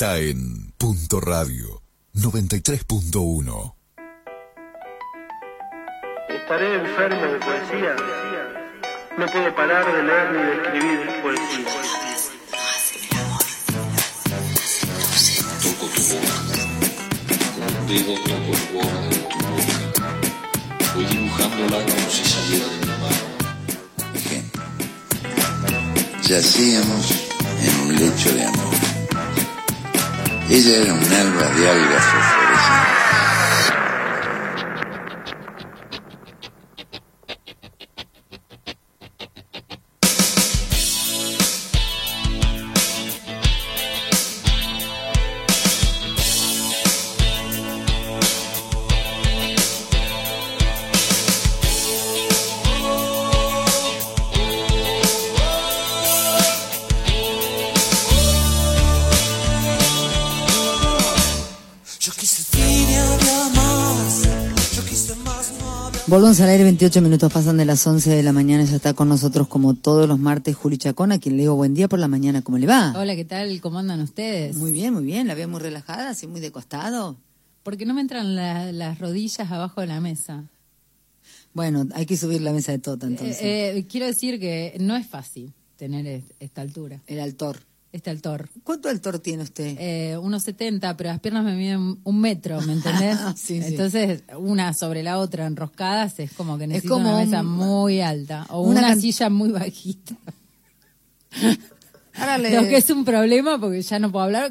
está en Punto Radio 93.1. Estaré enfermo de poesía. No puedo parar de leer ni de escribir poesía. Toco tu boca, con un dedo toco el borde de tu boca. Voy dibujándola como si saliera de mi mano. Ejemplo. Yacíamos en un lecho de amor. Ella era un alba de algas fosforescentes. Volvamos al aire, 28 minutos pasan de las 11 de la mañana, ya está con nosotros como todos los martes Juli Chacón, a quien le digo buen día por la mañana, ¿cómo le va? Hola, ¿qué tal? ¿Cómo andan ustedes? Muy bien, muy bien, la veo muy relajada, así muy de costado. Porque no me entran la- las rodillas abajo de la mesa. Bueno, hay que subir la mesa de tota entonces. Eh, eh, quiero decir que no es fácil tener es- esta altura, El altor. Este altor. ¿Cuánto altor tiene usted? Eh, unos 70, pero las piernas me miden un metro, ¿me entendés? Sí, sí. Entonces, una sobre la otra enroscadas es como que necesito como una mesa un- muy alta o una una, can- silla muy bajita. Le- Lo que es un problema porque ya no puedo hablar.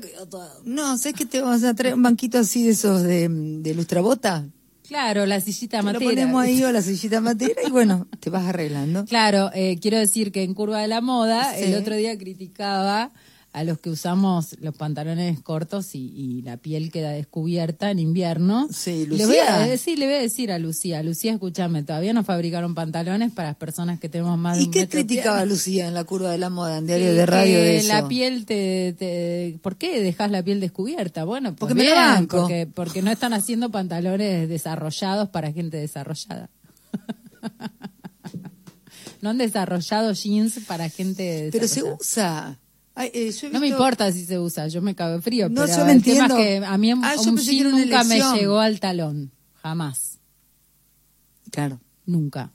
No, ¿sabes que te vas a traer un banquito así de esos de, de lustrabota? Claro, la sillita Te lo matera. ponemos ahí o la sillita matera y bueno, te vas arreglando. Claro, eh, quiero decir que en Curva de la Moda, Sí. el otro día criticaba a los que usamos los pantalones cortos y, y la piel queda descubierta en invierno. Sí, Le voy a, Lucía. sí, le voy a decir a Lucía, Lucía, escúchame, todavía no fabricaron pantalones para las personas que tenemos más de ¿Y un qué criticaba. Lucía en la curva de la moda, en diario de radio de eso? la piel te, te- ¿Por qué dejas la piel descubierta? Bueno, pues Porque me la bien, banco. Porque, porque no están haciendo pantalones desarrollados para gente desarrollada. no han desarrollado jeans para gente Pero se usa. Ay, eh, yo No me importa si se usa, yo me cago frío. No, pero yo lo el tema entiendo. es que a mí un, Ah, un jean nunca me llegó al talón. Jamás. Claro. Nunca.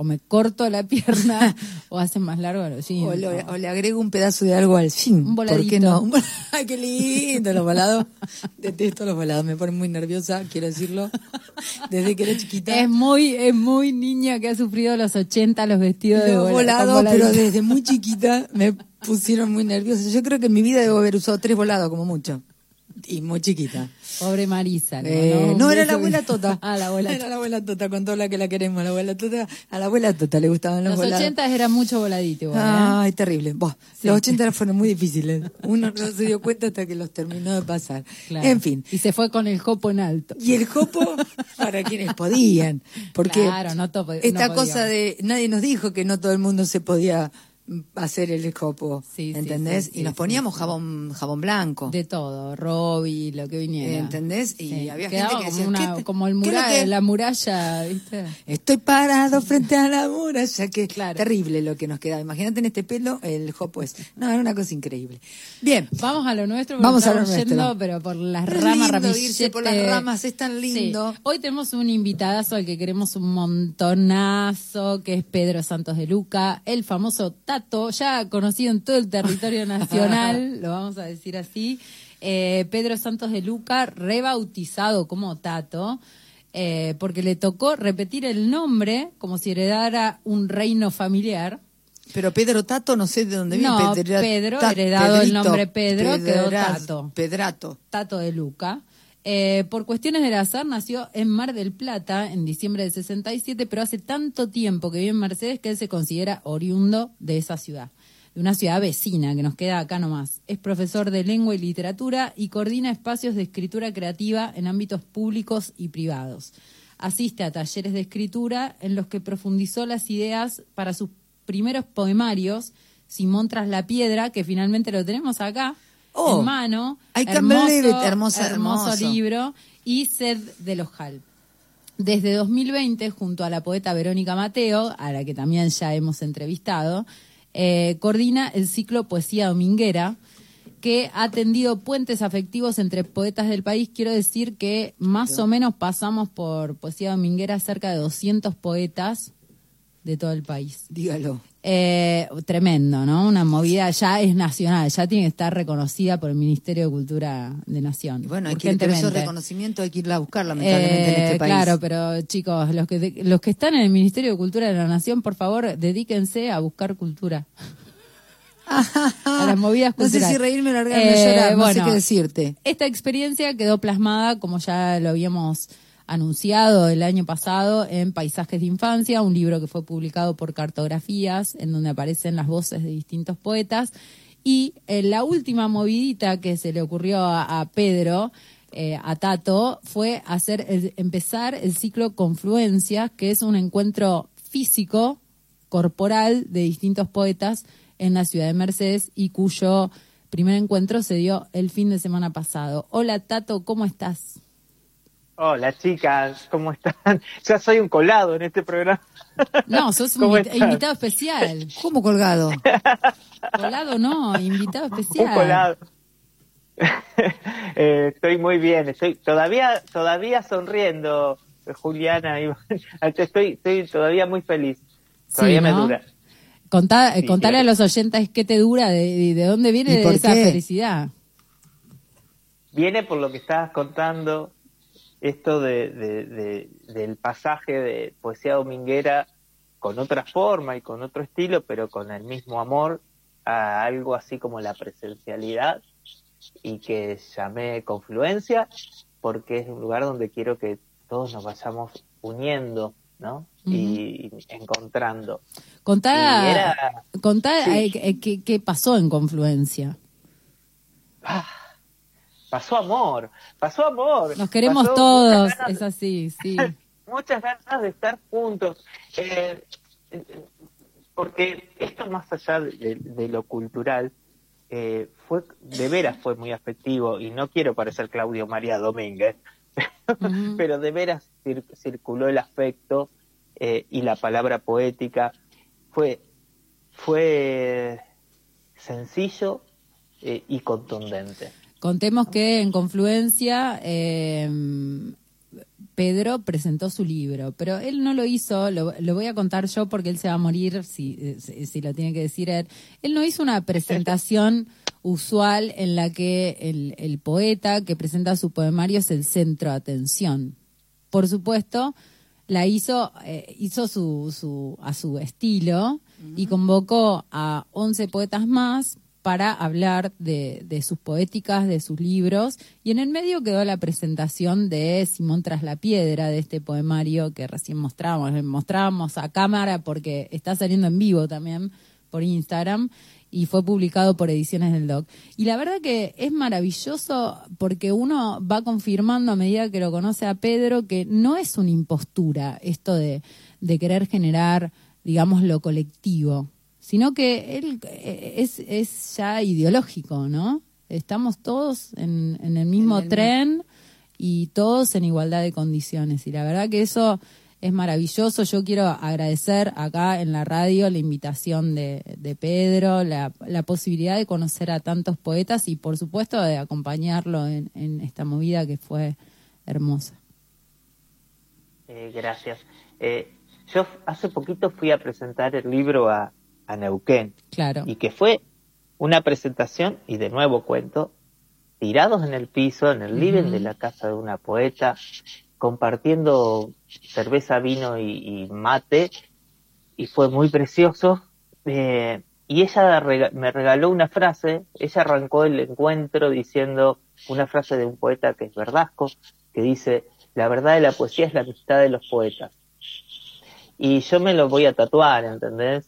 O me corto la pierna o hacen más largo los jeans. O le, ¿no? o le agrego un pedazo de algo al fin. Un ¿Por qué voladito. no? Qué lindo los volados. Detesto los volados, me ponen muy nerviosa, quiero decirlo. Desde que era chiquita. Es muy, es muy niña que ha sufrido los 80 los vestidos de los vola- volados, con pero voladito. desde muy chiquita me pusieron muy nerviosa. Yo creo que en mi vida debo haber usado tres volados como mucho. Y muy chiquita. Pobre Marisa. ¿no? Eh, no, era la abuela Tota. Ah, la abuela Era la abuela Tota, con toda la que la queremos. La abuela Tota, a la abuela Tota le gustaban los, Los volados. 80 era mucho voladito igual, ¿eh? Ay, terrible. Sí. Los 80 fueron muy difíciles. Uno no se dio cuenta hasta que los terminó de pasar. Claro. En fin. Y se fue con el jopo en alto. Y el copo para quienes podían. Porque Claro, no esta cosa de nadie nos dijo que no todo el mundo se podía hacer el copo. Sí, ¿Entendés? sí, sí, y nos poníamos jabón jabón blanco. De todo, Robbie, lo que viniera. ¿Entendés? Y había Quedaba gente que como, decía, una- ¿qué te- como el qué es lo mura- que- la muralla, ¿viste? Estoy parado frente a la muralla, que Claro. terrible lo que nos quedaba. Imagínate en este pelo el jopo es. No, era una cosa increíble. Bien. Vamos a lo nuestro, Vamos a lo nuestro. yendo, pero por las Es ramas lindo irse por las ramas, es tan lindo. Hoy tenemos un invitadazo al que queremos un montonazo, que es Pedro Santos de Luca, el famoso Ya conocido en todo el territorio nacional, lo vamos a decir así. Eh, Pedro Santos de Luca, rebautizado como Tato, eh, porque le tocó repetir el nombre como si heredara un reino familiar. Pero Pedro Tato, no sé de dónde viene. No, Pedro, Ta- heredado el nombre Pedro, quedó Tato. Pedrato. Tato de Luca. Eh, por cuestiones del azar nació en Mar del Plata en diciembre del 67, pero hace tanto tiempo que vive en Mercedes que él se considera oriundo de esa ciudad, de una ciudad vecina que nos queda acá nomás. Es profesor de lengua y literatura y coordina espacios de escritura creativa en ámbitos públicos y privados. Asiste a talleres de escritura en los que profundizó las ideas para sus primeros poemarios, Simón tras la piedra, que finalmente lo tenemos acá Oh, en mano. I can't believe it. Hermoso, hermoso. libro. Y Sed de los Hal. Desde 2020, junto a la poeta Verónica Mateo, a la que también ya hemos entrevistado, eh, coordina el ciclo Poesía Dominguera, que ha tendido puentes afectivos entre poetas del país. Quiero decir que más o menos pasamos por Poesía Dominguera cerca de 200 poetas de todo el país. Dígalo. Eh, tremendo, ¿no? Una movida ya es nacional, ya tiene que estar reconocida por el Ministerio de Cultura de Nación. Y bueno, hay que pero esos urgentemente. reconocimientos hay que irla a buscar, lamentablemente, en Eh, este país. Claro, pero chicos, los que, los que están en el Ministerio de Cultura de la Nación, por favor, dedíquense a buscar cultura. a las movidas No sé culturales. si reírme o largarme Eh, llorar, no sé bueno, qué decirte. Esta experiencia quedó plasmada, como ya lo habíamos anunciado el año pasado, en Paisajes de Infancia, un libro que fue publicado por Cartografías, en donde aparecen las voces de distintos poetas. Y eh, la última movidita que se le ocurrió a, Pedro, eh, a Tato, fue hacer el- empezar el ciclo Confluencias, que es un encuentro físico, corporal, de distintos poetas en la ciudad de Mercedes y cuyo primer encuentro se dio el fin de semana pasado. Hola Tato, ¿cómo estás? Hola chicas, ¿cómo están? Ya soy un colado en este programa. No, sos un invitado especial. ¿Cómo colgado? Colado no, invitado especial. Un colado. Eh, estoy muy bien, estoy todavía todavía sonriendo, Juliana. y- Estoy, estoy todavía muy feliz. Todavía Sí, me ¿no? dura. Contá- Sí, contale claro. a los oyentes qué te dura, de, de dónde viene ¿Y de por esa qué? felicidad. Viene por lo que estabas contando, esto de, de- de- del pasaje de poesía dominguera con otra forma y con otro estilo, pero con el mismo amor a algo así como la presencialidad y que llamé confluencia porque es un lugar donde quiero que todos nos vayamos uniendo, ¿no? Y encontrando. Contá, Y era- contá Sí. eh, eh, qué, qué pasó en Confluencia. Ah, pasó amor, pasó amor. Nos queremos pasó todos, ganas- es así, sí. muchas ganas de estar juntos. Eh, porque esto más allá de, de lo cultural, eh, fue de veras fue muy afectivo y no quiero parecer Claudio María Domínguez, pero de veras cir- circuló el afecto eh, y la palabra poética. Fue, fue sencillo eh, y contundente. Contemos que en Confluencia eh, Pedro presentó su libro, pero él no lo hizo, lo, lo voy a contar yo porque él se va a morir si, si, si lo tiene que decir él. Él no hizo una presentación usual en la que el, el poeta que presenta su poemario es el centro de atención. Por supuesto, la hizo, eh, hizo su, su, a su estilo y convocó a 11 poetas más para hablar de, sus poéticas, de sus libros, y en el medio quedó la presentación de Simón tras la piedra, de este poemario que recién mostrábamos, mostrábamos a cámara porque está saliendo en vivo también por Instagram y fue publicado por Ediciones del Doc. Y la verdad que es maravilloso porque uno va confirmando a medida que lo conoce a Pedro que no es una impostura esto de querer generar, digamos, lo colectivo, sino que él eh, es, es ya ideológico, ¿no? Estamos todos en, en el mismo En el- tren y todos en igualdad de condiciones. Y la verdad que eso es maravilloso. Yo quiero agradecer acá en la radio la invitación de, de Pedro, la, la posibilidad de conocer a tantos poetas y por supuesto de acompañarlo en, en esta movida que fue hermosa. Eh, gracias. Eh, yo hace poquito fui a presentar el libro a, a Neuquén Claro. y que fue una presentación, y de nuevo cuento, tirados en el piso, en el living de la casa de una poeta, compartiendo cerveza, vino y, y mate, y fue muy precioso. Eh, y ella rega- me regaló una frase, ella arrancó el encuentro diciendo una frase de un poeta que es Verdasco, que dice, la verdad de la poesía es la amistad de los poetas. Y yo me lo voy a tatuar, ¿entendés?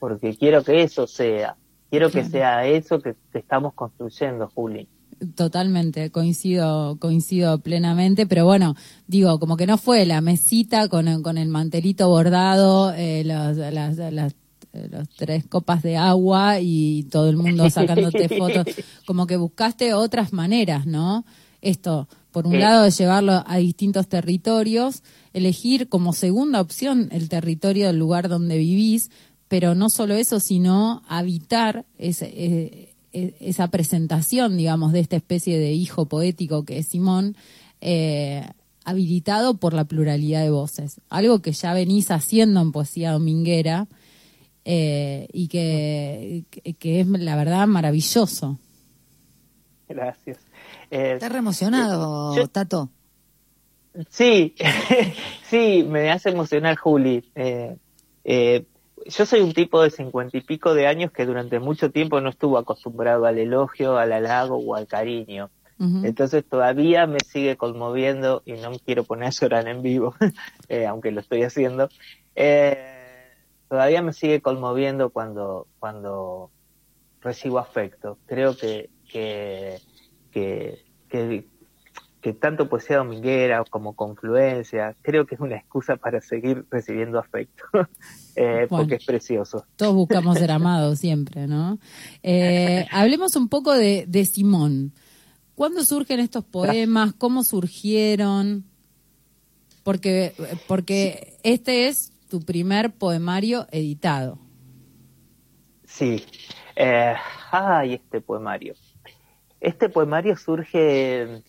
Porque quiero que eso sea, quiero que sea eso que, que estamos construyendo, Juli. Totalmente, coincido, coincido plenamente, pero bueno, digo, como que no fue la mesita con, el- con el mantelito bordado, eh, las, las- las eh, los tres copas de agua y todo el mundo sacándote fotos. Como que buscaste otras maneras, ¿no? Esto, por un Sí. lado, de llevarlo a distintos territorios, elegir como segunda opción el territorio del lugar donde vivís, pero no solo eso, sino habitar ese, eh, eh, esa presentación, digamos, de esta especie de hijo poético que es Simón, eh, habilitado por la pluralidad de voces. Algo que ya venís haciendo en poesía dominguera eh, y que, que- que es, la verdad, maravilloso. Gracias. Eh, Estás re emocionado, Yo- Tato. Sí, sí, me hace emocionar Juli. Eh, eh, yo soy un tipo de cincuenta y pico de años que durante mucho tiempo no estuvo acostumbrado al elogio, al halago o al cariño. Entonces todavía me sigue conmoviendo y no me quiero poner a llorar en vivo, eh, aunque lo estoy haciendo. Eh, todavía me sigue conmoviendo cuando, cuando recibo afecto. Creo que, que, que, que, que tanto poesía dominguera como confluencia, creo que es una excusa para seguir recibiendo afecto, eh, Bueno. porque es precioso. Todos buscamos ser amados siempre, ¿no? Eh, hablemos un poco de, de Simón. ¿Cuándo surgen estos poemas? ¿Cómo surgieron? Porque, porque este es tu primer poemario editado. Sí. Eh, ay, este poemario. Este poemario surge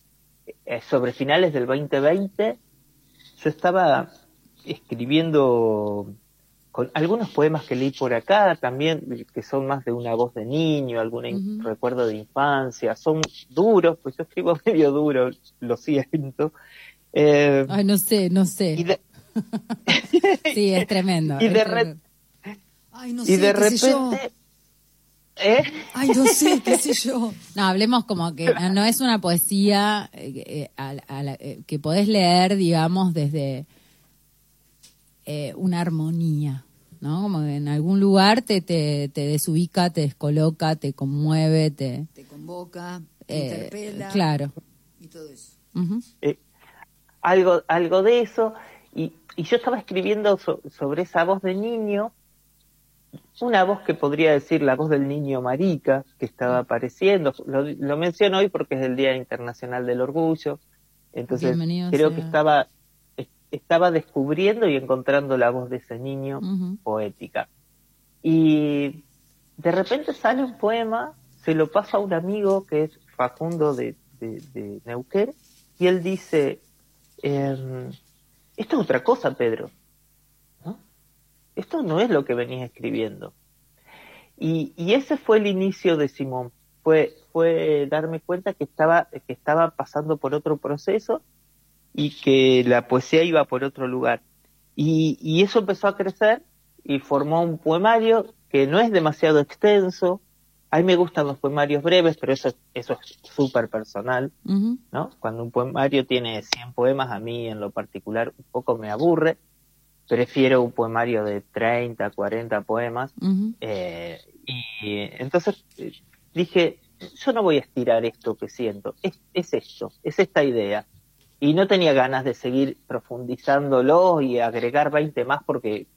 sobre finales del 2020. Yo estaba escribiendo con algunos poemas que leí por acá también, que son más de una voz de niño, algún recuerdo de infancia. Son duros, pues yo escribo medio duro, lo siento. Eh, Ay, no sé, no y sé. de, Sí, es tremendo. y de. Ay, no y yo. ¿Eh? Ay, no sé, qué sé yo. No, hablemos como que no es una poesía eh, eh, a la- a la- eh, que podés leer, digamos, desde eh, una armonía, ¿no? Como que en algún lugar te, te, te desubica, te descoloca, te conmueve, te... Te convoca, te eh, interpela. claro. Y todo eso. Eh, algo, algo de eso. Y, y yo estaba escribiendo so- sobre esa voz de niño, una voz que podría decir la voz del niño marica que estaba apareciendo. Lo, lo menciono hoy porque es el Día Internacional del Orgullo. Entonces Bienvenido creo sea. que estaba, es- estaba descubriendo y encontrando la voz de ese niño poética. Y de repente sale un poema, se lo pasa a un amigo que es Facundo de, de, de Neuquén, y él dice, em, esto es otra cosa, Pedro. Esto no es lo que venías escribiendo. Y, y ese fue el inicio de Simón. Fue, fue darme cuenta que estaba, que estaba pasando por otro proceso y que la poesía iba por otro lugar. Y, y eso empezó a crecer y formó un poemario que no es demasiado extenso. A mí me gustan los poemarios breves, pero eso, es- eso es súper personal. ¿no? Cuando un poemario tiene 100 poemas, a mí en lo particular un poco me aburre. Prefiero un poemario de 30, 40 poemas. Eh, y entonces eh, dije, yo no voy a estirar esto que siento, es, es esto, es esta idea. Y no tenía ganas de seguir profundizándolo y agregar 20 más porque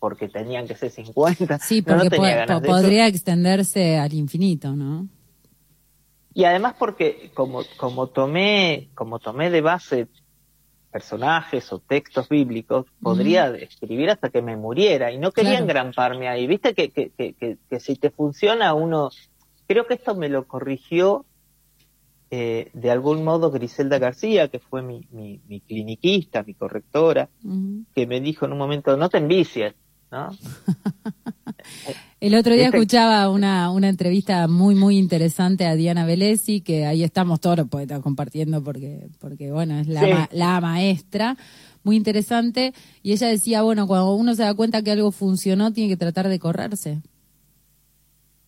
porque tenían que ser 50. Sí, No, no porque tenía po- ganas po- de eso. podría extenderse al infinito, ¿no? Y además porque como, como tomé, como tomé de base personajes o textos bíblicos, podría escribir hasta que me muriera y no quería Claro. engramparme ahí. Viste que, que, que, que, si te funciona uno, creo que esto me lo corrigió eh, de algún modo Griselda García, que fue mi, mi, mi cliniquista, mi correctora, que me dijo en un momento, no te envicies, ¿no? El otro día ¿Viste? escuchaba una, una entrevista muy, muy interesante a Diana Velesi, que ahí estamos todos los poetas compartiendo porque, porque bueno, es la, Sí. ma- la maestra, muy interesante. Y ella decía, bueno, cuando uno se da cuenta que algo funcionó, tiene que tratar de correrse.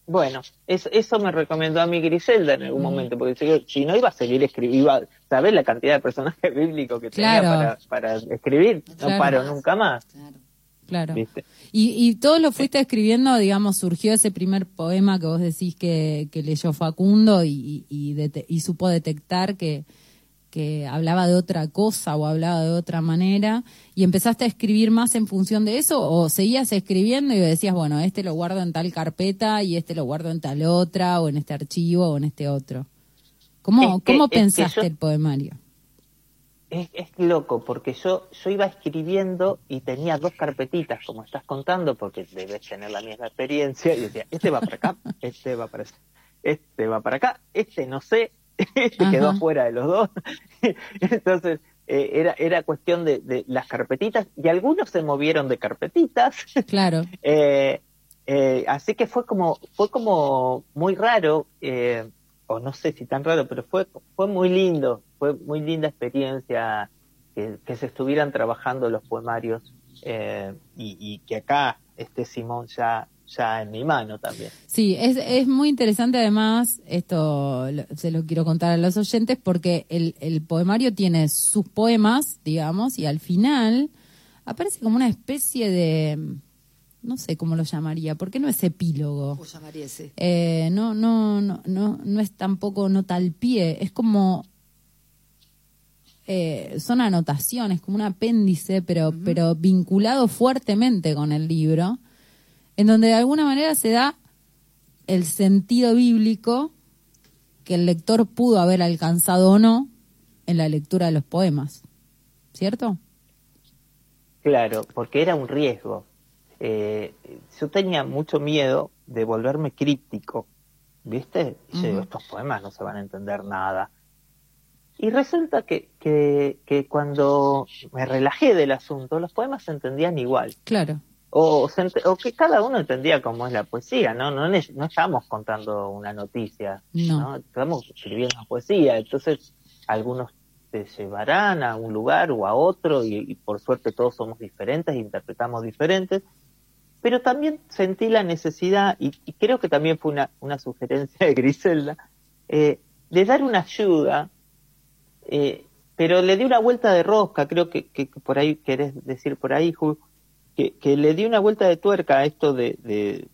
Bueno, eso, eso me recomendó a mí Griselda en algún momento, porque si, no iba a seguir escribiendo, ¿sabes la cantidad de personajes bíblicos que tenía para, para escribir? No paro nunca más, Claro. Claro. ¿viste? Y, y todo lo fuiste escribiendo, digamos, surgió ese primer poema que vos decís que, que leyó Facundo y, y, dete- y supo detectar que, que hablaba de otra cosa o hablaba de otra manera y empezaste a escribir más en función de eso o seguías escribiendo y decías, bueno, este lo guardo en tal carpeta y este lo guardo en tal otra o en este archivo o en este otro. ¿Cómo, Es que- cómo es que pensaste yo- el poemario? Es, es loco, porque yo, yo iba escribiendo y tenía dos carpetitas, como estás contando, porque debes tener la misma experiencia, y decía, este va para acá, este va para allá, este va para acá, este no sé, este Ajá. quedó afuera de los dos. Entonces, eh, era, era cuestión de, de las carpetitas, y algunos se movieron de carpetitas, Claro, Eh, eh, así que fue como, fue como muy raro, eh, o no sé si tan raro, pero fue, fue muy lindo, fue muy linda experiencia que, que se estuvieran trabajando los poemarios eh, y, y que acá esté Simón ya, ya en mi mano también. sí, es, es muy interesante además, esto lo- se lo quiero contar a los oyentes, porque el, el poemario tiene sus poemas, digamos, y al final aparece como una especie de, no sé cómo lo llamaría, porque no es epílogo. ¿Cómo llamaría ese? Eh, no, no, no, no, no es tampoco nota al pie, es como eh, son anotaciones, como un apéndice, pero, pero vinculado fuertemente con el libro, en donde de alguna manera se da el sentido bíblico que el lector pudo haber alcanzado o no en la lectura de los poemas, ¿cierto? Claro, porque era un riesgo. Eh, yo tenía mucho miedo de volverme críptico, ¿viste? Y yo digo, estos poemas no se van a entender nada. Y resulta que, que, que cuando me relajé del asunto, los poemas se entendían igual. Claro, O, se o que cada uno entendía cómo es la poesía, ¿no? No, no estamos contando una noticia, No. Estamos escribiendo una poesía, entonces algunos te llevarán a un lugar o a otro y, y por suerte todos somos diferentes, interpretamos diferentes, pero también sentí la necesidad, y, y creo que también fue una, una sugerencia de Griselda, eh, de dar una ayuda, eh, pero le di una vuelta de rosca, creo que, que- que por ahí querés decir por ahí, Ju, que, que le di una vuelta de tuerca a esto de, de-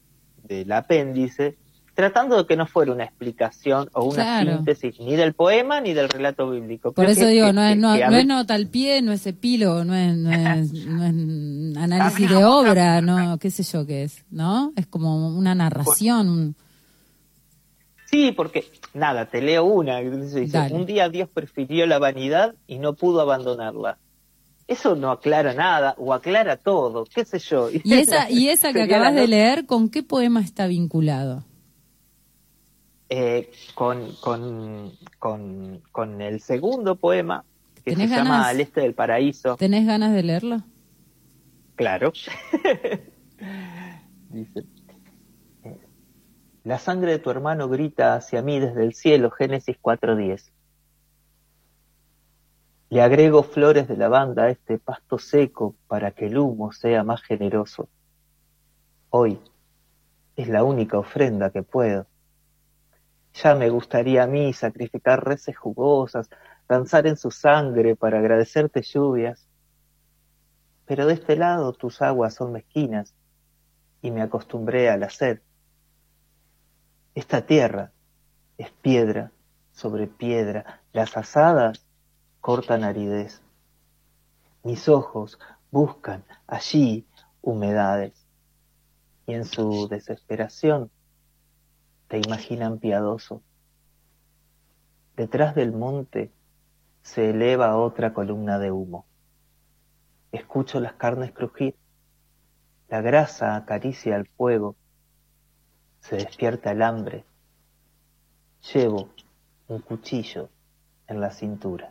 del apéndice, tratando de que no fuera una explicación o una Claro. síntesis ni del poema ni del relato bíblico. Por Creo eso digo, no es, no, no es nota al pie, no es epílogo, no es, no es, no es análisis de obra, no, qué sé yo qué es, ¿no? Es como una narración. Sí, porque, nada, te leo una. dice, un día Dios prefirió la vanidad y no pudo abandonarla. Eso no aclara nada, o aclara todo, qué sé yo. Y esa, y esa que acabas de leer, ¿con qué poema está vinculado? eh, con, con, con, con el segundo poema, que se ¿Tenés llama? Al este del paraíso. ¿Tenés ganas de leerlo? Claro. Dice, la sangre de tu hermano grita hacia mí desde el cielo, Génesis 4.10. Le agrego flores de lavanda a este pasto seco para que el humo sea más generoso. Hoy es la única ofrenda que puedo. Ya me gustaría a mí sacrificar reses jugosas, danzar en su sangre para agradecerte lluvias, pero de este lado tus aguas son mezquinas y me acostumbré a la sed. Esta tierra es piedra sobre piedra, las asadas cortan aridez. Mis ojos buscan allí humedades y en su desesperación te imaginan piadoso. Detrás del monte se eleva otra columna de humo. Escucho las carnes crujir. La grasa acaricia el fuego. Se despierta el hambre. Llevo un cuchillo en la cintura.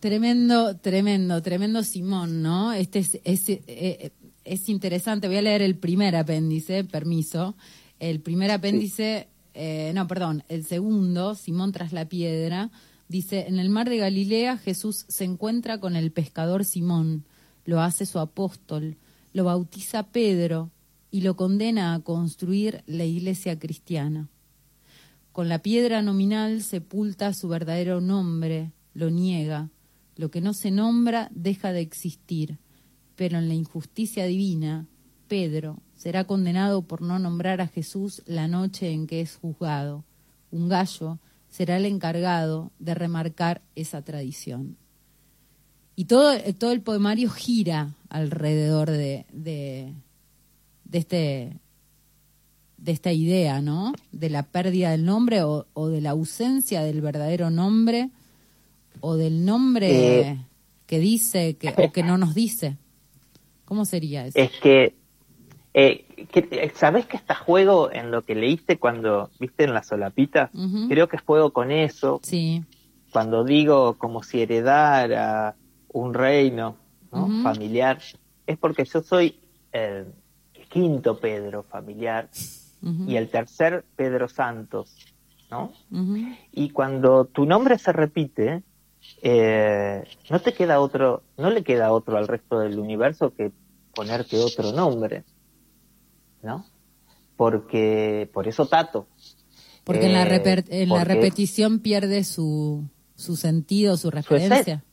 Tremendo, tremendo, tremendo Simón, ¿no? Este es, es, eh, es interesante. Voy a leer el primer apéndice, permiso. El primer apéndice, eh, no, perdón, el segundo, Simón tras la piedra, dice, en el mar de Galilea Jesús se encuentra con el pescador Simón, lo hace su apóstol, lo bautiza Pedro y lo condena a construir la iglesia cristiana. Con la piedra nominal sepulta su verdadero nombre, lo niega. Lo que no se nombra deja de existir. Pero en la injusticia divina, Pedro será condenado por no nombrar a Jesús la noche en que es juzgado. Un gallo será el encargado de remarcar esa tradición. Y todo, todo el poemario gira alrededor de, de, de este de esta idea, ¿no? De la pérdida del nombre o, o de la ausencia del verdadero nombre o del nombre Eh. que dice que, o que no nos dice. ¿Cómo sería eso? Es que, eh, que- eh, ¿sabés que está juego en lo que leíste cuando viste en la solapita? Creo que juego con eso. Sí, Cuando digo como si heredara un reino familiar, es porque yo soy el quinto Pedro familiar y el tercer Pedro Santos, ¿no? Y cuando tu nombre se repite, eh, no te queda otro, no le queda otro al resto del universo que ponerte otro nombre, ¿no? Porque, por eso Tato. porque en, la, Eh, la repetición pierde su, su sentido, su referencia.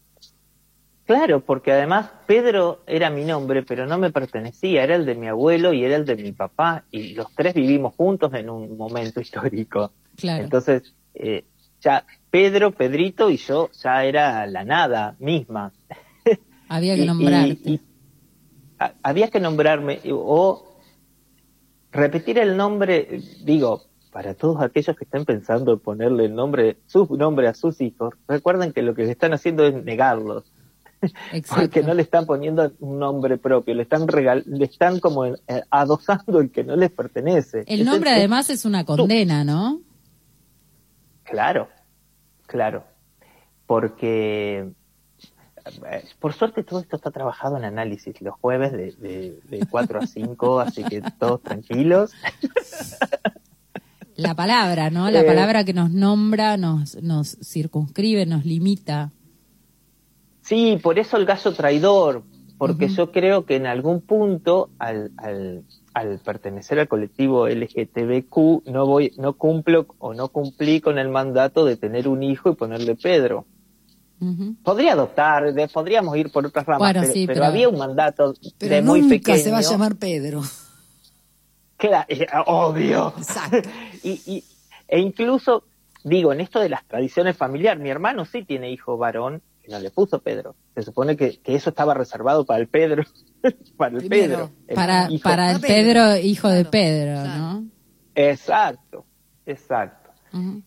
Claro, porque además Pedro era mi nombre, pero no me pertenecía, era el de mi abuelo y era el de mi papá, y los tres vivimos juntos en un momento histórico. Claro. Entonces, eh, ya Pedro, Pedrito y yo ya era la nada misma. Había que Y- y- nombrarte. y a- había que nombrarme o repetir el nombre, digo, para todos aquellos que estén pensando en ponerle el nombre, su nombre a sus hijos, recuerden que lo que están haciendo es negarlos. Porque no le están poniendo un nombre propio, le están regal le están como eh, adosando el que no les pertenece. El Es nombre además es una condena, ¿no? Claro, claro. Porque, eh, por suerte, todo esto está trabajado en análisis los jueves de, de, de 4 a 5, así que todos tranquilos. La palabra, ¿no? La Eh. palabra que nos nombra, nos, nos circunscribe, nos limita. Sí, por eso el gallo traidor, porque yo creo que en algún punto, al, al, al pertenecer al colectivo LGTBQ, no voy, no cumplo o no cumplí con el mandato de tener un hijo y ponerle Pedro. Podría adoptar, de- podríamos ir por otras ramas, Bueno, pero, sí, pero pero- había un mandato Pero de muy nunca pequeño. se va a llamar Pedro. Claro, eh, obvio. Exacto. y, y- e incluso, digo, en esto de las tradiciones familiares, mi hermano sí tiene hijo varón, no le puso Pedro. Se supone que, que eso estaba reservado para el Pedro, para el Primero, Pedro. el Para, hijo. para el Pedro. Hijo de Pedro, claro. ¿no? Exacto, exacto.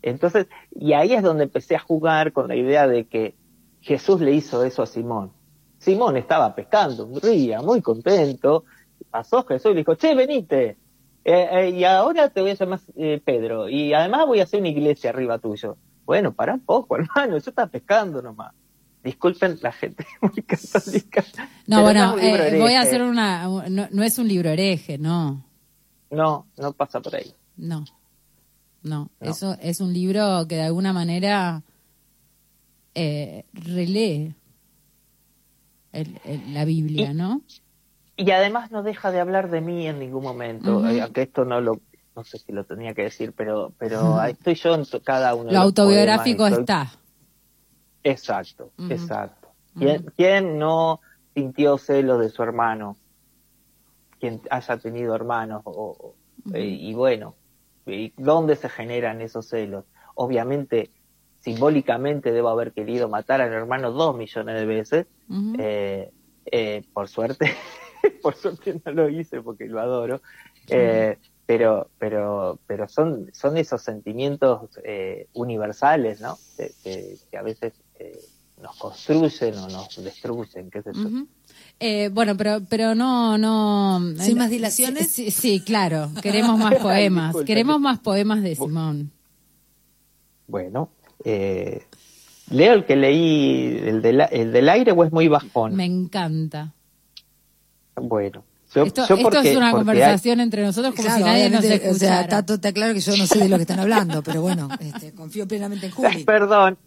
Entonces, y ahí es donde empecé a jugar con la idea de que Jesús le hizo eso a Simón. Simón estaba pescando un día, muy contento. Pasó Jesús y le dijo, che, venite. Eh, eh, y ahora te voy a llamar eh, Pedro. Y además voy a hacer una iglesia arriba tuyo. Bueno, para un poco, hermano. Yo estaba pescando nomás. Disculpen la gente muy católica. No, bueno, eh, voy a hacer una... No, no es un libro hereje, no. No, no pasa por ahí. No. No, No. eso es un libro que de alguna manera eh, relee el- el- la Biblia, Y- ¿no? Y además no deja de hablar de mí en ningún momento, eh, aunque esto no lo, no sé si lo tenía que decir, pero, pero ahí estoy yo en cada uno de Lo los autobiográfico poemas está. Exacto, exacto. ¿Quién, quién no sintió celos de su hermano? Quien haya tenido hermanos, o, eh, y bueno, ¿y ¿dónde se generan esos celos? Obviamente, simbólicamente debo haber querido matar al hermano dos millones de veces, eh, eh, por suerte, por suerte no lo hice porque lo adoro, eh, pero, pero, pero son, son esos sentimientos eh, universales, ¿no? Que, que- que a veces eh, nos construyen o nos destruyen, qué sé yo. Eh, bueno, pero pero no no ¿Sin eh, más dilaciones? Sí, sí, claro. Queremos más poemas. Queremos más poemas de Simón. Bueno, eh, leo el que leí, el, del el del aire o es muy bajón. Me encanta. Bueno, yo, Esto, yo esto es una conversación entre nosotros como Claro, si nadie nos escuchara. O sea, Tato, está claro que yo no sé de lo que están hablando, pero bueno, este, confío plenamente en Juli. Perdón,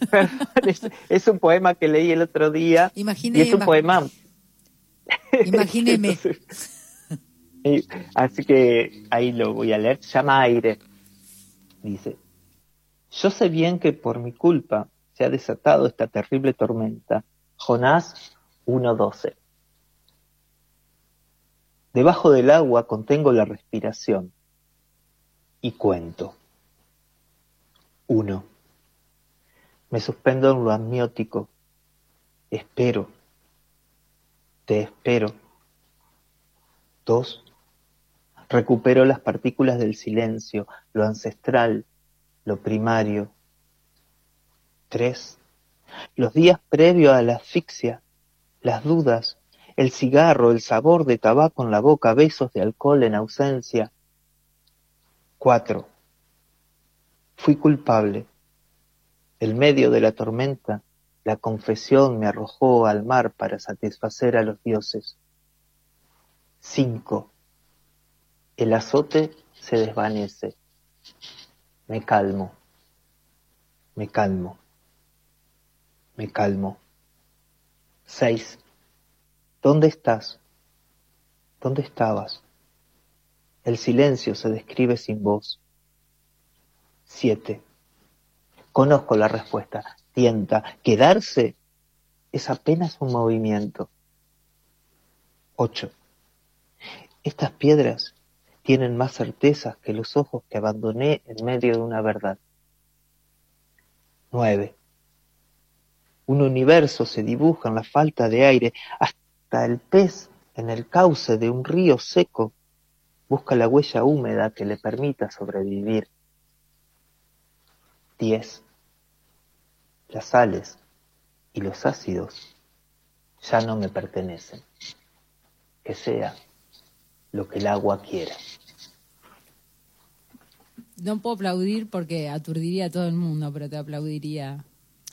es, es un poema que leí el otro día. Imaginé- y es un poema. Imagíneme. Entonces, así que ahí lo voy a leer. Se llama Aire. Dice: Yo sé bien que por mi culpa se ha desatado esta terrible tormenta. Jonás 1.12. Debajo del agua contengo la respiración y cuento. Uno. Me suspendo en lo amniótico. Espero. Te espero. Dos. Recupero las partículas del silencio, lo ancestral, lo primario. Tres. Los días previos a la asfixia, las dudas, el cigarro, el sabor de tabaco en la boca, besos de alcohol en ausencia. Cuatro. Fui culpable. El medio de la tormenta, la confesión me arrojó al mar para satisfacer a los dioses. Cinco. El azote se desvanece. Me calmo. Me calmo. Me calmo. Seis. ¿Dónde estás? ¿Dónde estabas? El silencio se describe sin voz. Siete. Conozco la respuesta. Tienta. Quedarse es apenas un movimiento. Ocho. Estas piedras tienen más certezas que los ojos que abandoné en medio de una verdad. Nueve. Un universo se dibuja en la falta de aire, hasta el pez en el cauce de un río seco busca la huella húmeda que le permita sobrevivir. 10. Las sales y los ácidos ya no me pertenecen. Que sea lo que el agua quiera. No puedo aplaudir porque aturdiría a todo el mundo, pero te aplaudiría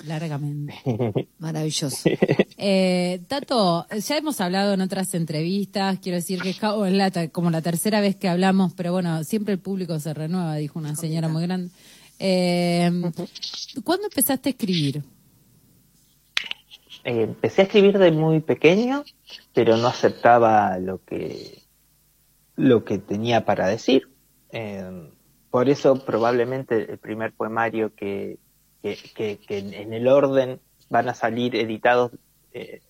largamente. Maravilloso. Eh, Tato, ya hemos hablado en otras entrevistas, quiero decir que es la como la tercera vez que hablamos, pero bueno, siempre el público se renueva, dijo una señora muy grande. Eh, ¿Cuándo empezaste a escribir? Eh, empecé a escribir de muy pequeño, pero no aceptaba lo que, lo que tenía para decir. Eh, por eso probablemente el primer poemario que, que, que- que en, el orden van a salir editados eh,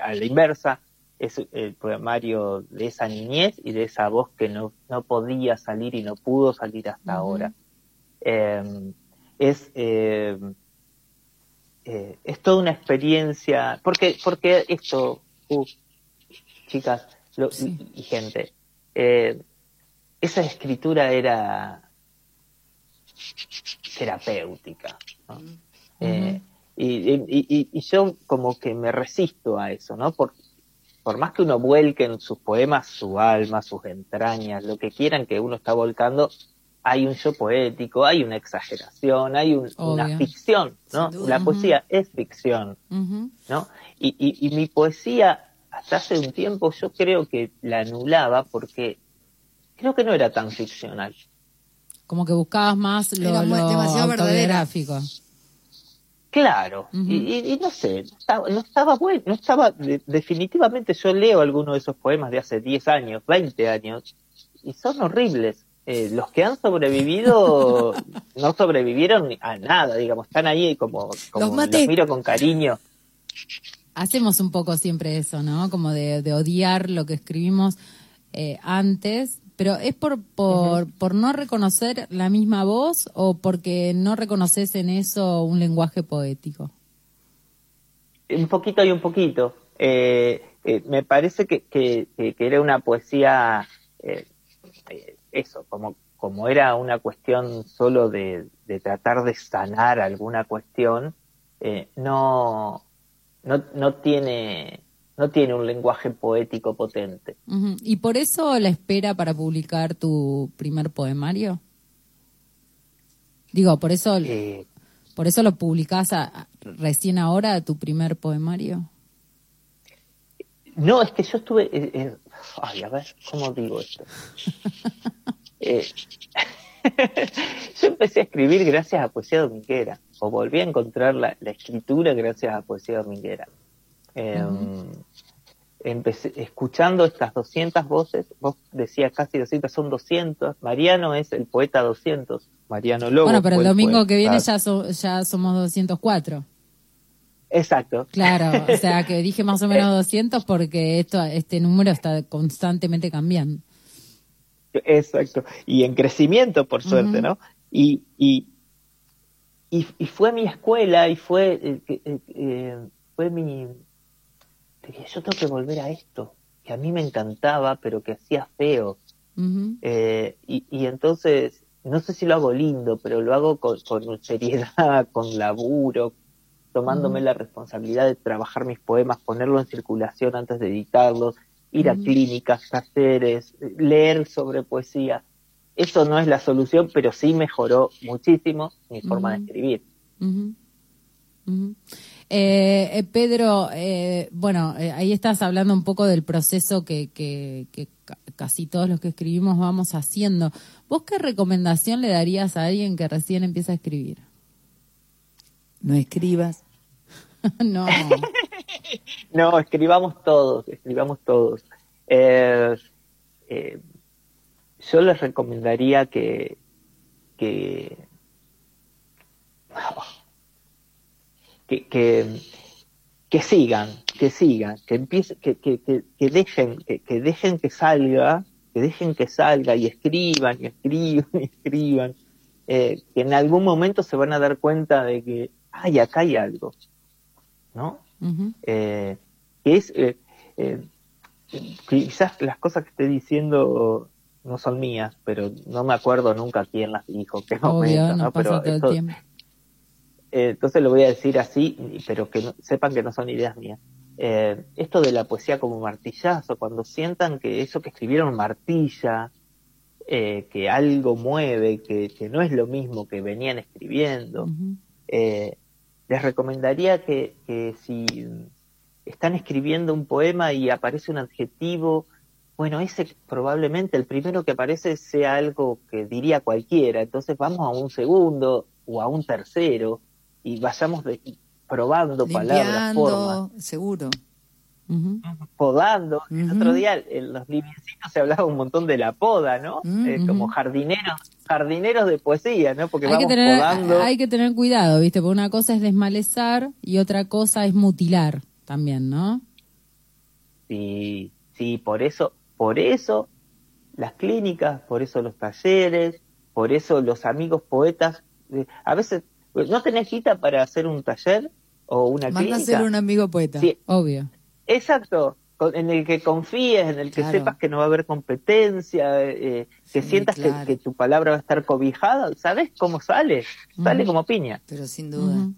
a la inversa es el poemario de esa niñez y de esa voz que no, no podía salir y no pudo salir hasta ahora. Eh, es eh, eh, es toda una experiencia, porque, porque esto, uh, chicas lo- Sí. y, y gente, eh, esa escritura era terapéutica. ¿no? Eh, y, y- y- y yo como que me resisto a eso, ¿no? Por, por más que uno vuelque en sus poemas su alma, sus entrañas, lo que quieran que uno está volcando, hay un yo poético, hay una exageración, hay un- una ficción, ¿no? La poesía es ficción. ¿no? Y, y, y mi poesía, hasta hace un tiempo, yo creo que la anulaba porque creo que no era tan ficcional. Como que buscabas más lo, Era lo demasiado verdadera. autobiográfico. Claro, y, y- y no sé, no estaba, no estaba bueno, no estaba, de- definitivamente yo leo algunos de esos poemas de hace 10 años, 20 años, y son horribles. Eh, los que han sobrevivido no sobrevivieron a nada, digamos, están ahí como, como Los maté. los miro con cariño. Hacemos un poco siempre eso, ¿no? Como de, de odiar lo que escribimos eh, antes, pero ¿es por, por, por no reconocer la misma voz o porque no reconoces en eso un lenguaje poético? Un poquito y un poquito. Eh, eh, me parece que, que, era una poesía, eso, como, como era una cuestión solo de, de tratar de sanar alguna cuestión, eh, no, no, no tiene, no tiene un lenguaje poético potente. ¿Y por eso la espera para publicar tu primer poemario? Digo, por eso, Eh, por eso lo publicás a- a- recién ahora, tu primer poemario. No, es que yo estuve. eh, ay, a ver, ¿cómo digo esto? Eh, yo empecé a escribir gracias a Poesía Dominguera, o volví a encontrar la, la escritura gracias a Poesía Dominguera. Eh, Empecé escuchando estas 200 voces, vos decías casi 200, son 200. Mariano es el poeta 200, Mariano Lobo. bueno, pero el domingo poeta. que viene ya, so- ya somos 204. Exacto. Claro, o sea que dije más o menos 200 porque esto, este número está constantemente cambiando. Exacto. Y en crecimiento, por suerte. ¿no? Y, y, y, y fue mi escuela y fue, eh, que- eh, eh, fue mi... Dije, yo tengo que volver a esto, que a mí me encantaba, pero que hacía feo. Eh, y, y entonces, no sé si lo hago lindo, pero lo hago con, con seriedad, con laburo, tomándome la responsabilidad de trabajar mis poemas, ponerlo en circulación antes de editarlos, ir a clínicas, talleres, leer sobre poesía. Eso no es la solución, pero sí mejoró muchísimo mi forma de escribir. Eh, eh, Pedro, eh, bueno, eh, ahí estás hablando un poco del proceso que, que, que ca- casi todos los que escribimos vamos haciendo. ¿Vos qué recomendación le darías a alguien que recién empieza a escribir? No escribas. no. No, escribamos todos, escribamos todos. Eh, eh, yo les recomendaría que, que, que, que, sigan, que sigan, que empiece, que, que, que, dejen, que, que dejen que salga, que dejen que salga y escriban y escriban y escriban, eh, que en algún momento se van a dar cuenta de que, ay, acá hay algo, ¿no? Eh, que es eh, eh, quizás las cosas que estoy diciendo no son mías, pero no me acuerdo nunca quién las dijo, qué Obvio, momento, ¿no? Pero esto- eh, entonces lo voy a decir así, pero que no- sepan que no son ideas mías. Eh, esto de la poesía como martillazo, cuando sientan que eso que escribieron martilla, que algo mueve, que, que no es lo mismo que venían escribiendo, eh, les recomendaría que, que si están escribiendo un poema y aparece un adjetivo, bueno, ese probablemente el primero que aparece sea algo que diría cualquiera, entonces vamos a un segundo o a un tercero y vayamos de- probando palabras, formas, Limpiando, podando. El otro día en los librecitos se hablaba un montón de la poda, ¿no? Mm, Eh, como jardineros, jardineros de poesía, ¿no? Porque Hay que, vamos tener, podando. hay que tener cuidado, ¿viste? Porque una cosa es desmalezar y otra cosa es mutilar también, ¿no? Sí, sí, por eso, por eso las clínicas, por eso los talleres, por eso los amigos poetas, eh, a veces no tenés cita para hacer un taller o una Manda a clínica. ser un amigo poeta. Sí, Obvio. Exacto, con- en el que confíes, en el que Claro. sepas que no va a haber competencia, eh, que Sí, sientas que- claro. que, tu palabra va a estar cobijada, ¿sabes cómo sale? Sale como piña. Pero sin duda.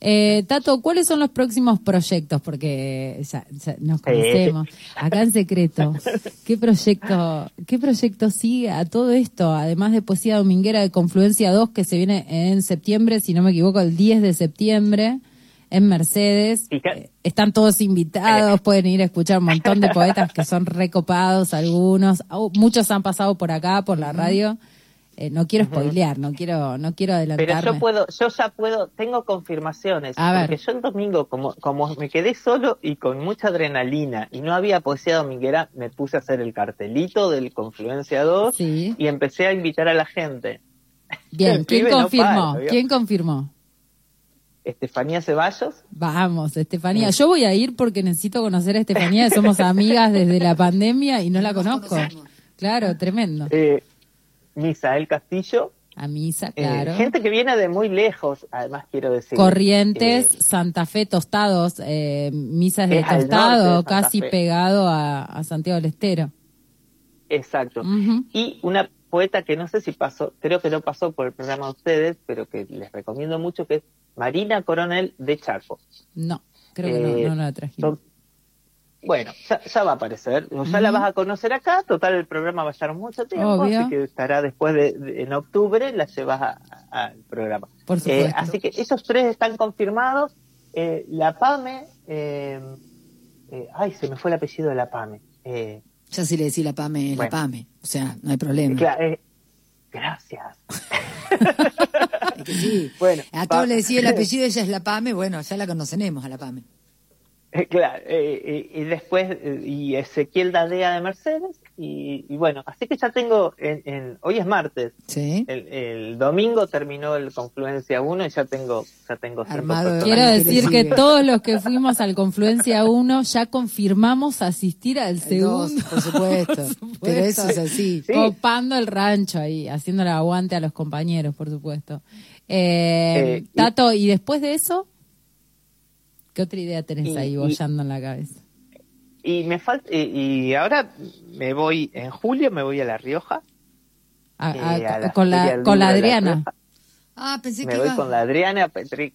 Eh, Tato, ¿cuáles son los próximos proyectos? Porque ya, ya nos conocemos. Acá en secreto. ¿Qué proyecto, ¿Qué proyecto sigue a todo esto? Además de Poesía Dominguera de Confluencia 2, que se viene en septiembre, si no me equivoco, el 10 de septiembre, en Mercedes. Eh, Están todos invitados, pueden ir a escuchar un montón de poetas que son recopados, algunos. Au- Muchos han pasado por acá, por la radio. Eh, no quiero spoilear, no quiero, no quiero Pero adelantarme. yo puedo, yo ya puedo, tengo confirmaciones. A ver. Porque yo el domingo, como, como me quedé solo y con mucha adrenalina y no había poesía dominguera, me puse a hacer el cartelito del Confluencia 2 Sí. y empecé a invitar a la gente. Bien, ¿quién no confirmó? ¿Quién confirmó? Estefanía Ceballos, Vamos, Estefanía. Yo voy a ir porque necesito conocer a Estefanía, somos amigas desde la pandemia y no la conozco. Claro, tremendo. eh, Misael Castillo, A misa, eh, claro. gente que viene de muy lejos, además quiero decir. Corrientes, Eh, Santa Fe, Tostados, eh, misas de Tostado, de casi Fe. pegado a, a Santiago del Estero. exacto. Y una poeta que no sé si pasó, creo que no pasó por el programa de ustedes, pero que les recomiendo mucho, que es Marina Coronel de Chaco. No, creo que Eh, no, no la trajimos. Bueno, ya, ya va a aparecer, o ya la vas a conocer acá, total el programa va a estar mucho tiempo, Obvio. así que estará después de, de- en octubre, la llevas al programa. Por Eh, supuesto. así que esos tres están confirmados, Eh, la PAME, eh, eh, ay, se me fue el apellido de la PAME. Eh, Ya si le decís la PAME, la. PAME. O sea, no hay problema. cla- eh, gracias. Es que sí. Bueno, a todos le decía el apellido, ella es la PAME, bueno, ya la conocemos a la PAME. Claro, eh, eh, y después, eh, y Ezequiel Dadea de Mercedes, y, y bueno, así que ya tengo, en, en- hoy es martes, Sí. el, el domingo terminó el Confluencia 1 y ya tengo, ya tengo Armado. Quiero decir que todos los que fuimos al Confluencia 1 ya confirmamos asistir al Dos, segundo. por supuesto. Por supuesto. Pero eso es así. Sí. Copando el rancho ahí, haciéndole aguante a los compañeros, por supuesto. Eh, Eh, y- Tato, ¿y después de eso? ¿Qué otra idea tenés Y- ahí y- bollando en la cabeza? Y me falta, y, y ahora me voy, en julio me voy a La Rioja. A- eh, a- a la con la, con la Adriana. Ah, pensé Me que voy ibas... con la Adriana Petri.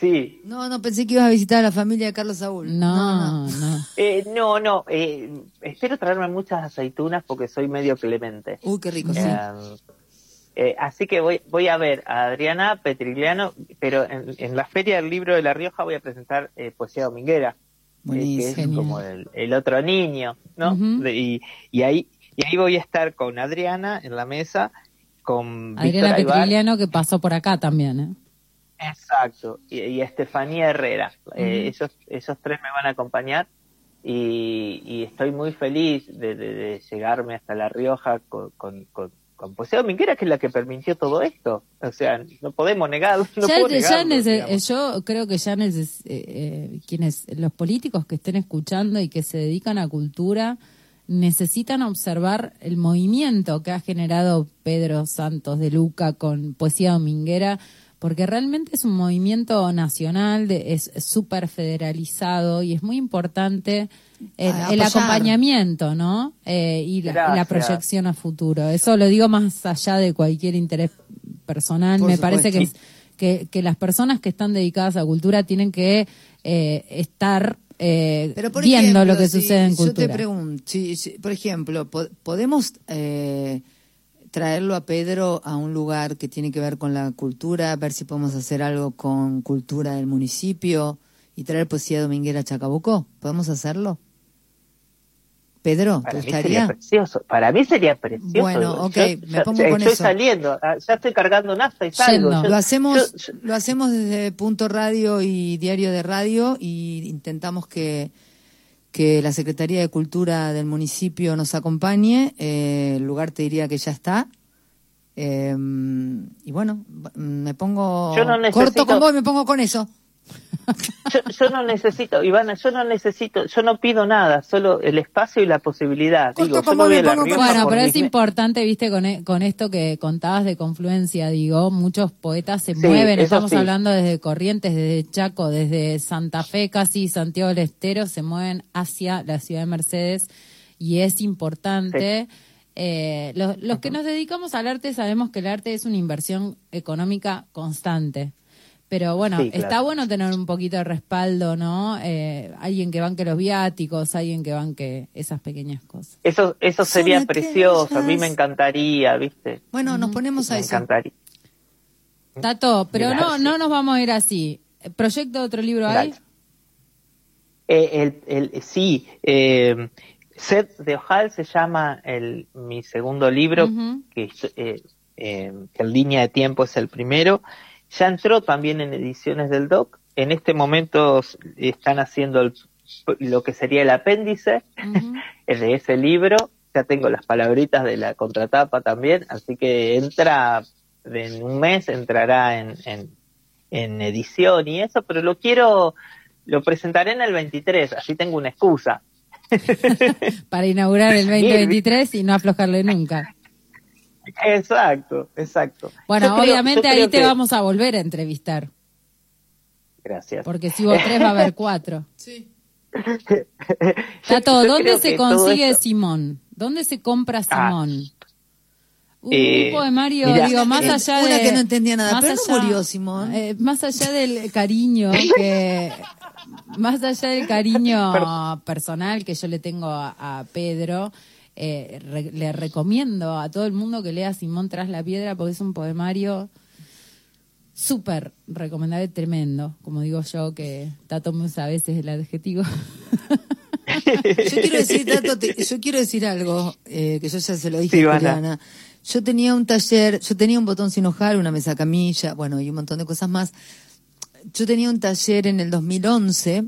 Sí, No, no, pensé que ibas a visitar a la familia de Carlos Saúl. No, no. eh, no, no, eh, espero traerme muchas aceitunas porque soy medio clemente. Uy, qué rico, sí. Eh, así que voy, voy a ver a Adriana Petrigliano, pero en, en la Feria del Libro de La Rioja voy a presentar eh, Poesía Dominguera, eh, que es Genial. como el, el otro niño, ¿no? De- y, y ahí y ahí voy a estar con Adriana en la mesa, con Adriana Víctor Aybar, Petrigliano que pasó por acá también, ¿eh? Exacto, y, y Estefanía Herrera. Eh, ellos, esos tres me van a acompañar y, y estoy muy feliz de, de- de llegarme hasta La Rioja con, con, con, con Poesía Dominguera, que es la que permitió todo esto. O sea, no podemos negar, no ya, puedo ya negarlo, digamos. yo creo que ya neces- eh, eh, quienes los políticos que estén escuchando y que se dedican a cultura necesitan observar el movimiento que ha generado Pedro Santos de Luca con poesía dominguera porque realmente es un movimiento nacional, de- es súper federalizado y es muy importante el, A el acompañamiento, ¿no? Eh, y la, proyección a futuro. Eso lo digo más allá de cualquier interés personal. Por Me parece que, que, que las personas que están dedicadas a cultura tienen que eh, estar eh, Pero por viendo ejemplo, lo que si- sucede en Yo cultura. te pregunto, si- si- por ejemplo, po- ¿podemos eh, traerlo a Pedro a un lugar que tiene que ver con la cultura, ver si podemos hacer algo con cultura del municipio y traer poesía dominguera a Chacabuco? ¿Podemos hacerlo? Pedro, ¿te Para mí sería precioso. Para mí sería precioso. Bueno, ok, yo- me pongo con estoy eso. saliendo, ah, ya estoy cargando nafta y salgo. Yo- Lo hacemos, lo hacemos desde Punto Radio y Diario de Radio y intentamos que, que la Secretaría de Cultura del municipio nos acompañe. Eh, el lugar te diría que ya está. Eh, y bueno, me pongo no corto con vos y me pongo con eso. Yo, yo no necesito, Ivana, yo no necesito, yo no pido nada, solo el espacio y la posibilidad. Digo, yo voy a La Bueno, pero es importante, viste, con, e- con esto que contabas de confluencia, digo, muchos poetas se Sí, mueven, estamos sí. hablando desde Corrientes, desde Chaco, desde Santa Fe, casi Santiago del Estero, se mueven hacia la ciudad de Mercedes y es importante. eh, los los que nos dedicamos al arte sabemos que el arte es una inversión económica constante. Pero bueno, Sí, claro. está bueno tener un poquito de respaldo, ¿no? Eh, alguien que banque los viáticos, alguien que banque esas pequeñas cosas. Eso, eso Son sería precioso, a mí me encantaría, ¿viste? Bueno, nos ponemos a Me eso. encantaría. Tato, pero no, Gracias. no nos vamos a ir así. ¿Proyecto de otro libro hay? Eh, el, el, sí, eh, Sed de Ojal se llama el, mi segundo libro, que, eh, eh, que en línea de tiempo es el primero. Ya entró también en ediciones del DOC. En este momento están haciendo el- lo que sería el apéndice Ujú. de ese libro. Ya tengo las palabritas de la contratapa también, así que entra en un mes, entrará en, en, en edición y eso, pero lo quiero, lo presentaré en el 23, así tengo una excusa. Para inaugurar el 2023 y no aflojarle nunca. Exacto, exacto. Bueno, Yo obviamente ahí te que- vamos a volver a entrevistar. Gracias. Porque si hubo tres, va a haber cuatro. Sí. Tato, ¿dónde se consigue esto- Simón? ¿Dónde se compra Ah. Simón? Un Eh, grupo de Mario, mira, digo, más eh, allá una de... que no entendía nada, más pero no murió Simón. eh, más allá del cariño que... Más allá del cariño personal que yo le tengo a, a Pedro, eh, re- le recomiendo a todo el mundo que lea Simón tras la piedra porque es un poemario súper recomendable, tremendo. Como digo yo, que Tato me usa a veces el adjetivo. Yo quiero decir, Tato, te- yo quiero decir algo, eh, que yo ya se lo dije Sí, a. Juliana. Yo tenía un taller, yo tenía un botón sin hojar, una mesa camilla, bueno, y un montón de cosas más. yo tenía un taller en el 2011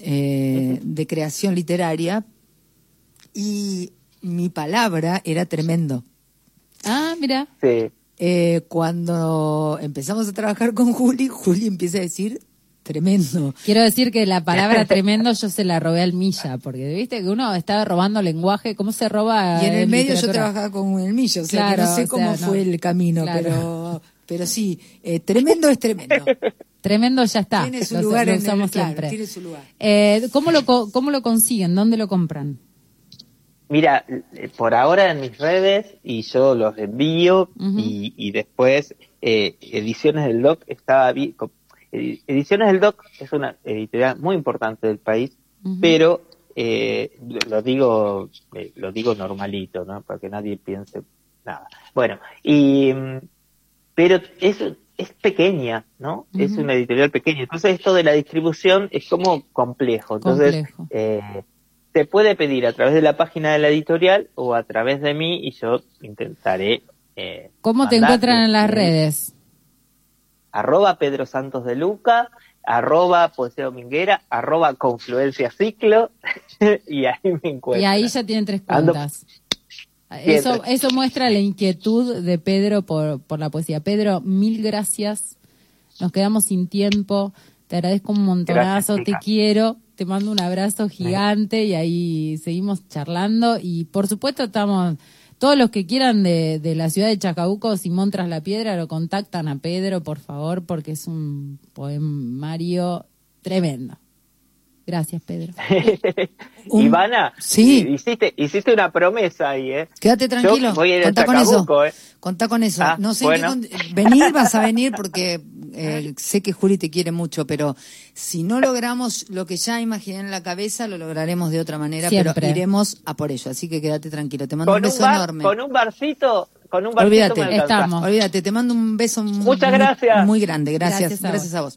eh, de creación literaria y mi palabra era tremendo. Ah, mira. Sí. Eh, cuando empezamos a trabajar con Juli, Juli empieza a decir tremendo. Quiero decir que la palabra tremendo yo se la robé al Milla, porque viste que uno estaba robando lenguaje, ¿cómo se roba? Y en el en medio yo trabajaba con el millo, o sea, que Claro, no sé o sea, cómo no. fue el camino, Claro. pero pero sí, eh, tremendo es tremendo. Tremendo ya está. Tiene su Lo- lugar lo en el- usamos claro, siempre. tiene su lugar. Eh, ¿cómo, lo, ¿Cómo lo consiguen? ¿Dónde lo compran? Mira, eh, por ahora en mis redes y yo los envío y, y después eh, Ediciones del Doc estaba Ediciones del Doc es una editorial muy importante del país, pero eh, lo- digo eh, lo digo normalito, ¿no? Para que nadie piense nada. Bueno, y mm, pero es es pequeña, ¿no? Es una editorial pequeña. Entonces esto de la distribución es como complejo. Entonces Complejo. eh, se puede pedir a través de la página de la editorial o a través de mí y yo intentaré. eh, ¿Cómo te encuentran en las redes? Arroba Pedro Santos de Luca, arroba Poesía Dominguera, arroba Confluencia Ciclo y ahí me encuentran. Y ahí ya tienen tres Ando- cuentas. Eso, eso muestra la inquietud de Pedro por, por la poesía. Pedro, mil gracias. Nos quedamos sin tiempo. Te agradezco un montonazo, Gracias, te quiero. Te mando un abrazo gigante y ahí seguimos charlando. Y por supuesto estamos, todos los que quieran de, de la ciudad de Chacabuco, Simón Tras la Piedra, lo contactan a Pedro, por favor, porque es un poemario tremendo. Gracias, Pedro. Un- Ivana, Sí. hiciste, hiciste una promesa ahí, ¿eh? Quédate tranquilo, Yo voy a ir a contá con eso. Chacabuco, ¿eh? Contá con eso. Ah, no sé bueno. qué con- venir vas a venir porque eh, sé que Juli te quiere mucho, pero si no logramos lo que ya imaginé en la cabeza, lo lograremos de otra manera, Siempre. pero iremos a por ello. Así que quédate tranquilo. Te mando un Con un, beso bar, enorme. con un barcito, con un barcito Olvídate. me. Estamos. Olvídate, te mando un beso mu- Muchas muy, gracias. muy grande. Gracias, Gracias a, vos.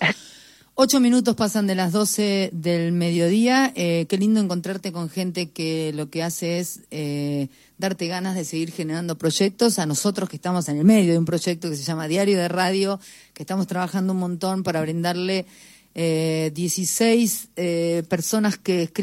Ocho minutos pasan de las doce del mediodía. Eh, qué lindo encontrarte con gente que lo que hace es eh, darte ganas de seguir generando proyectos. A nosotros que estamos en el medio de un proyecto que se llama Diario de Radio, que estamos trabajando un montón para brindarle eh, 16 eh, personas que escriben